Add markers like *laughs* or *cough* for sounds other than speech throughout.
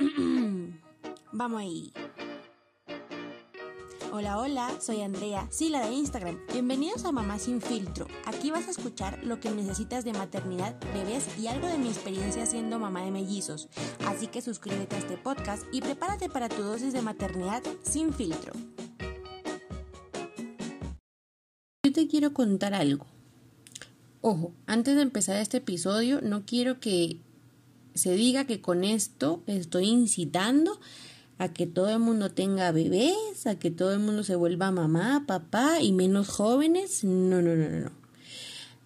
*coughs* Vamos ahí. Hola, hola, soy Andrea, sí, la de Instagram. Bienvenidos a Mamá Sin Filtro. Aquí vas a escuchar lo que necesitas de maternidad, bebés y algo de mi experiencia siendo mamá de mellizos. Así que suscríbete a este podcast y prepárate para tu dosis de maternidad sin filtro. Yo te quiero contar algo. Ojo, antes de empezar este episodio, no quiero que se diga que con esto estoy incitando a que todo el mundo tenga bebés, a que todo el mundo se vuelva mamá, papá y menos jóvenes. No, no, no, no.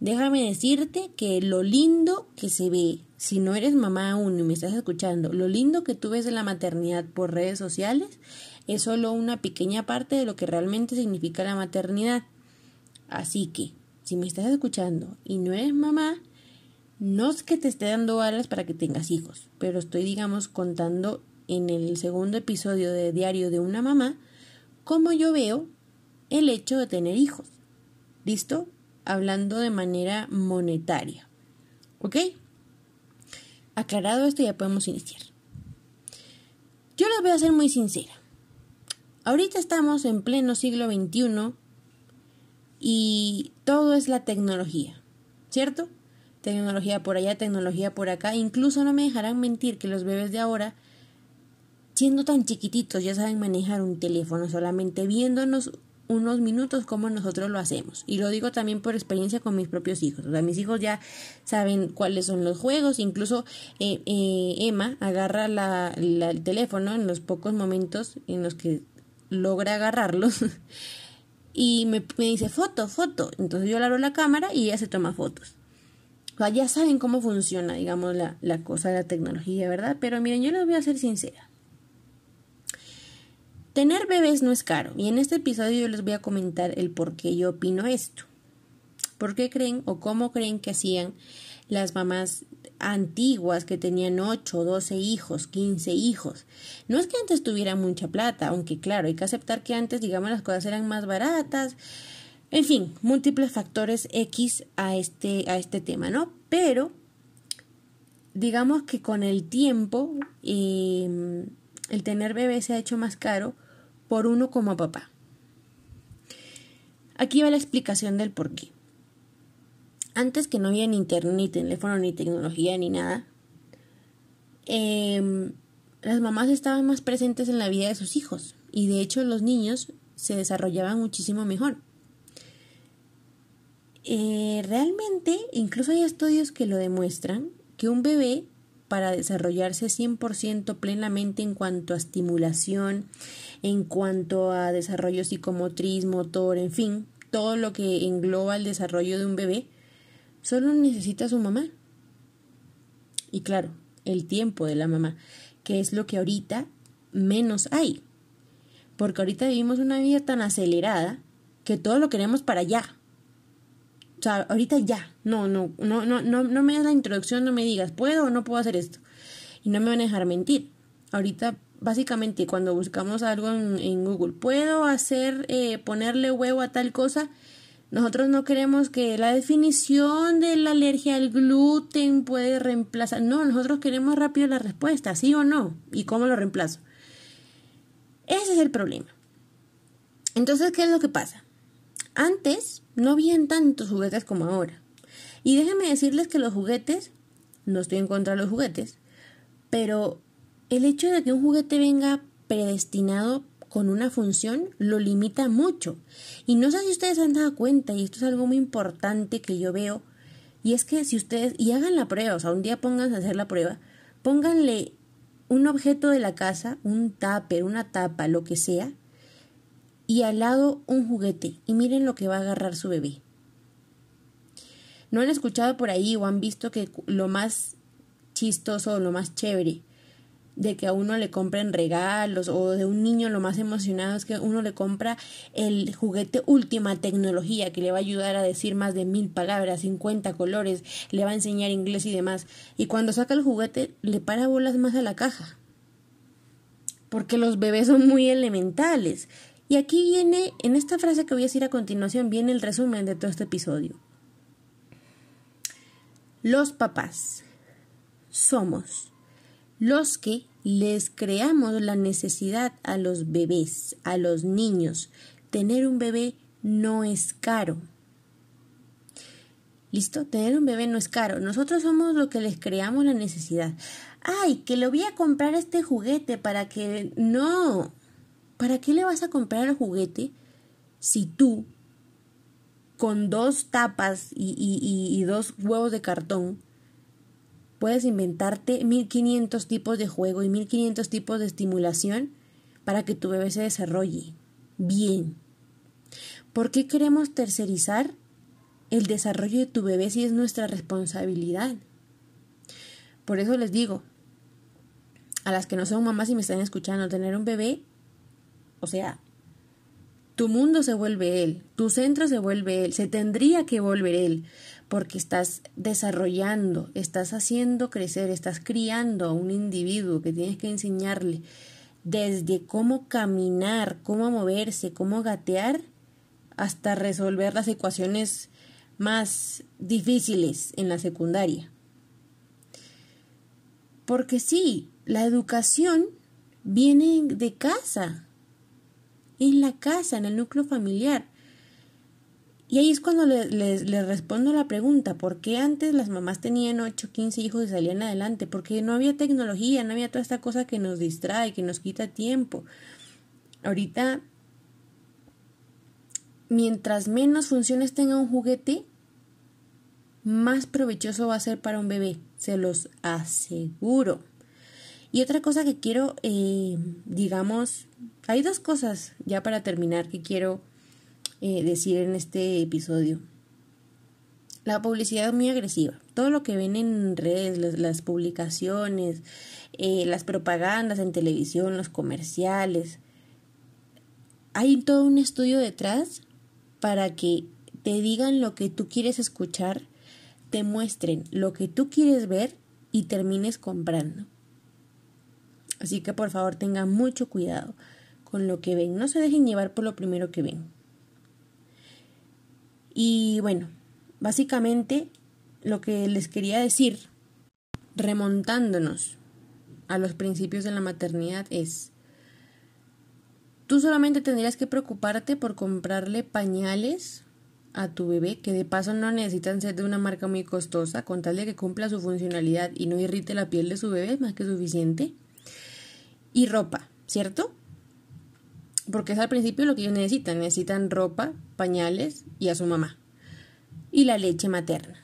Déjame decirte que lo lindo que se ve, si no eres mamá aún y me estás escuchando, lo lindo que tú ves de la maternidad por redes sociales es solo una pequeña parte de lo que realmente significa la maternidad. Así que, si me estás escuchando y no eres mamá, no es que te esté dando alas para que tengas hijos, pero estoy, digamos, contando en el segundo episodio de Diario de una mamá cómo yo veo el hecho de tener hijos. ¿Listo? Hablando de manera monetaria. ¿Ok? Aclarado esto, ya podemos iniciar. Yo les voy a ser muy sincera. Ahorita estamos en pleno siglo XXI y todo es la tecnología, ¿cierto? Tecnología por allá, tecnología por acá. Incluso no me dejarán mentir que los bebés de ahora, siendo tan chiquititos, ya saben manejar un teléfono, solamente viéndonos unos minutos como nosotros lo hacemos. Y lo digo también por experiencia con mis propios hijos. O sea, mis hijos ya saben cuáles son los juegos. Incluso eh, eh, Emma agarra la, el teléfono en los pocos momentos en los que logra agarrarlos. *laughs* y me, me dice foto, foto. Entonces yo le abro la cámara y ella se toma fotos ya saben cómo funciona, digamos, la, la cosa de la tecnología, ¿verdad? Pero miren, yo les voy a ser sincera. Tener bebés no es caro y en este episodio yo les voy a comentar el por qué yo opino esto. ¿Por qué creen o cómo creen que hacían las mamás antiguas que tenían 8, 12 hijos, 15 hijos? No es que antes tuviera mucha plata, aunque claro, hay que aceptar que antes, digamos, las cosas eran más baratas, en fin, múltiples factores X a este, a este tema, ¿no? Pero digamos que con el tiempo em, el tener bebé se ha hecho más caro por uno como papá. Aquí va la explicación del por qué. Antes que no había ni internet, ni teléfono, ni tecnología, ni nada, em, las mamás estaban más presentes en la vida de sus hijos y de hecho los niños se desarrollaban muchísimo mejor. Eh, realmente, incluso hay estudios que lo demuestran, que un bebé para desarrollarse 100% plenamente en cuanto a estimulación, en cuanto a desarrollo psicomotriz, motor, en fin, todo lo que engloba el desarrollo de un bebé, solo necesita su mamá. Y claro, el tiempo de la mamá, que es lo que ahorita menos hay. Porque ahorita vivimos una vida tan acelerada que todo lo queremos para allá. O sea, ahorita ya. No, no, no, no, no, no me das la introducción, no me digas, ¿puedo o no puedo hacer esto? Y no me van a dejar mentir. Ahorita, básicamente, cuando buscamos algo en, Google, ¿puedo hacer, eh, ponerle huevo a tal cosa? Nosotros no queremos que la definición de la alergia al gluten puede reemplazar. No, nosotros queremos rápido la respuesta, sí o no. ¿Y cómo lo reemplazo? Ese es el problema. Entonces, ¿qué es lo que pasa? Antes no habían tantos juguetes como ahora. Y déjenme decirles que los juguetes, no estoy en contra de los juguetes, pero el hecho de que un juguete venga predestinado con una función lo limita mucho. Y no sé si ustedes han dado cuenta, y esto es algo muy importante que yo veo, y es que si ustedes, y hagan la prueba, o sea, un día pónganse a hacer la prueba, pónganle un objeto de la casa, un tupper, una tapa, lo que sea, y al lado un juguete y miren lo que va a agarrar su bebé. ¿No han escuchado por ahí o han visto que lo más chistoso o lo más chévere de que a uno le compren regalos o de un niño lo más emocionado es que uno le compra el juguete última tecnología que le va a ayudar a decir más de mil palabras, 50 colores, le va a enseñar inglés y demás. Y cuando saca el juguete le para bolas más a la caja. Porque los bebés son muy elementales y aquí viene, en esta frase que voy a decir a continuación, viene el resumen de todo este episodio. Los papás somos los que les creamos la necesidad a los bebés, a los niños. Tener un bebé no es caro. ¿Listo? Tener un bebé no es caro. Nosotros somos lo que les creamos la necesidad. Ay, que le voy a comprar este juguete para que... No. ¿Para qué le vas a comprar el juguete si tú con dos tapas y, dos huevos de cartón puedes inventarte 1500 tipos de juego y 1500 tipos de estimulación para que tu bebé se desarrolle bien. ¿Por qué queremos tercerizar el desarrollo de tu bebé si es nuestra responsabilidad? Por eso les digo, a las que no son mamás y me están escuchando, tener un bebé, o sea, tu mundo se vuelve él, tu centro se vuelve él, se tendría que volver él, porque estás desarrollando, estás haciendo crecer, estás criando a un individuo que tienes que enseñarle desde cómo caminar, cómo moverse, cómo gatear, hasta resolver las ecuaciones más difíciles en la secundaria. Porque sí, la educación viene de casa, en la casa, en el núcleo familiar. Y ahí es cuando les le, respondo la pregunta, ¿por qué antes las mamás tenían 8, 15 hijos y salían adelante? Porque no había tecnología, no había toda esta cosa que nos distrae, que nos quita tiempo. Ahorita, mientras menos funciones tenga un juguete, más provechoso va a ser para un bebé, se los aseguro. Y otra cosa que quiero, eh, digamos, hay dos cosas ya para terminar que quiero eh, decir en este episodio. La publicidad muy agresiva. Todo lo que ven en redes, las, publicaciones, eh, las propagandas en televisión, los comerciales. Hay todo un estudio detrás para que te digan lo que tú quieres escuchar, te muestren lo que tú quieres ver y termines comprando. Así que por favor tengan mucho cuidado con lo que ven. No se dejen llevar por lo primero que ven. Y bueno, básicamente lo que les quería decir, remontándonos a los principios de la maternidad, es, tú solamente tendrías que preocuparte por comprarle pañales a tu bebé, que de paso no necesitan ser de una marca muy costosa, con tal de que cumpla su funcionalidad y no irrite la piel de su bebé, más que suficiente. Y ropa, ¿cierto? Porque es al principio lo que ellos necesitan. Necesitan ropa, pañales y a su mamá. Y la leche materna.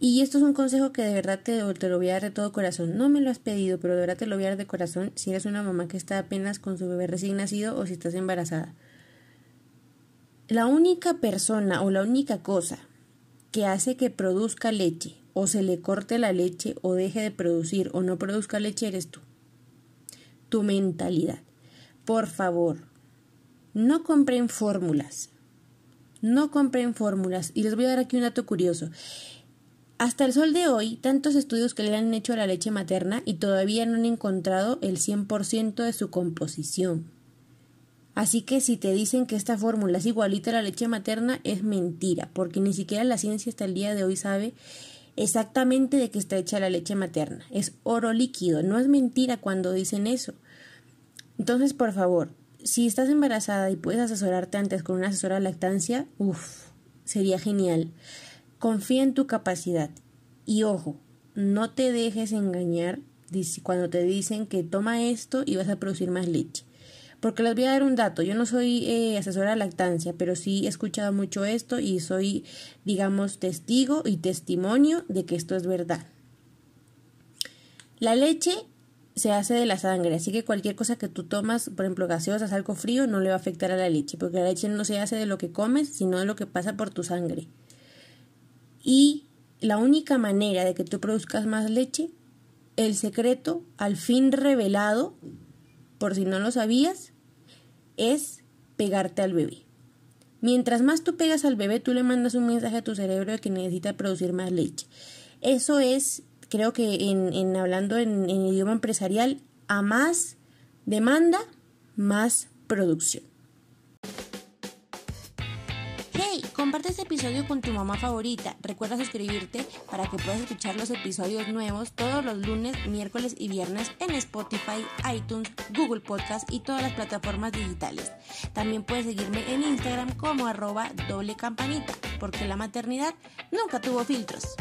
Y esto es un consejo que de verdad te, te, lo voy a dar de todo corazón. No me lo has pedido, pero de verdad te lo voy a dar de corazón si eres una mamá que está apenas con su bebé recién nacido o si estás embarazada. La única persona o la única cosa que hace que produzca leche o se le corte la leche o deje de producir o no produzca leche eres tú. Tu mentalidad por favor, no compren fórmulas. No compren fórmulas. Y les voy a dar aquí un dato curioso. Hasta el sol de hoy, tantos estudios que le han hecho a la leche materna y todavía no han encontrado el 100% de su composición. Así que si te dicen que esta fórmula es igualita a la leche materna, es mentira, porque ni siquiera la ciencia hasta el día de hoy sabe exactamente de qué está hecha la leche materna. Es oro líquido, no es mentira cuando dicen eso. Entonces, por favor, si estás embarazada y puedes asesorarte antes con una asesora de lactancia, uff, sería genial. Confía en tu capacidad. Y ojo, no te dejes engañar cuando te dicen que toma esto y vas a producir más leche. Porque les voy a dar un dato. Yo no soy eh, asesora de lactancia, pero sí he escuchado mucho esto y soy, digamos, testigo y testimonio de que esto es verdad. La leche se hace de la sangre, así que cualquier cosa que tú tomas, por ejemplo gaseosas, algo frío, no le va a afectar a la leche, porque la leche no se hace de lo que comes, sino de lo que pasa por tu sangre. Y la única manera de que tú produzcas más leche, el secreto, al fin revelado, por si no lo sabías, es pegarte al bebé. Mientras más tú pegas al bebé, tú le mandas un mensaje a tu cerebro de que necesita producir más leche. Eso es creo que en, hablando en, idioma empresarial, a más demanda, más producción. Comparte este episodio con tu mamá favorita. Recuerda suscribirte para que puedas escuchar los episodios nuevos todos los lunes, miércoles y viernes en Spotify, iTunes, Google Podcast y todas las plataformas digitales. También puedes seguirme en Instagram como arroba doble campanita, porque la maternidad nunca tuvo filtros.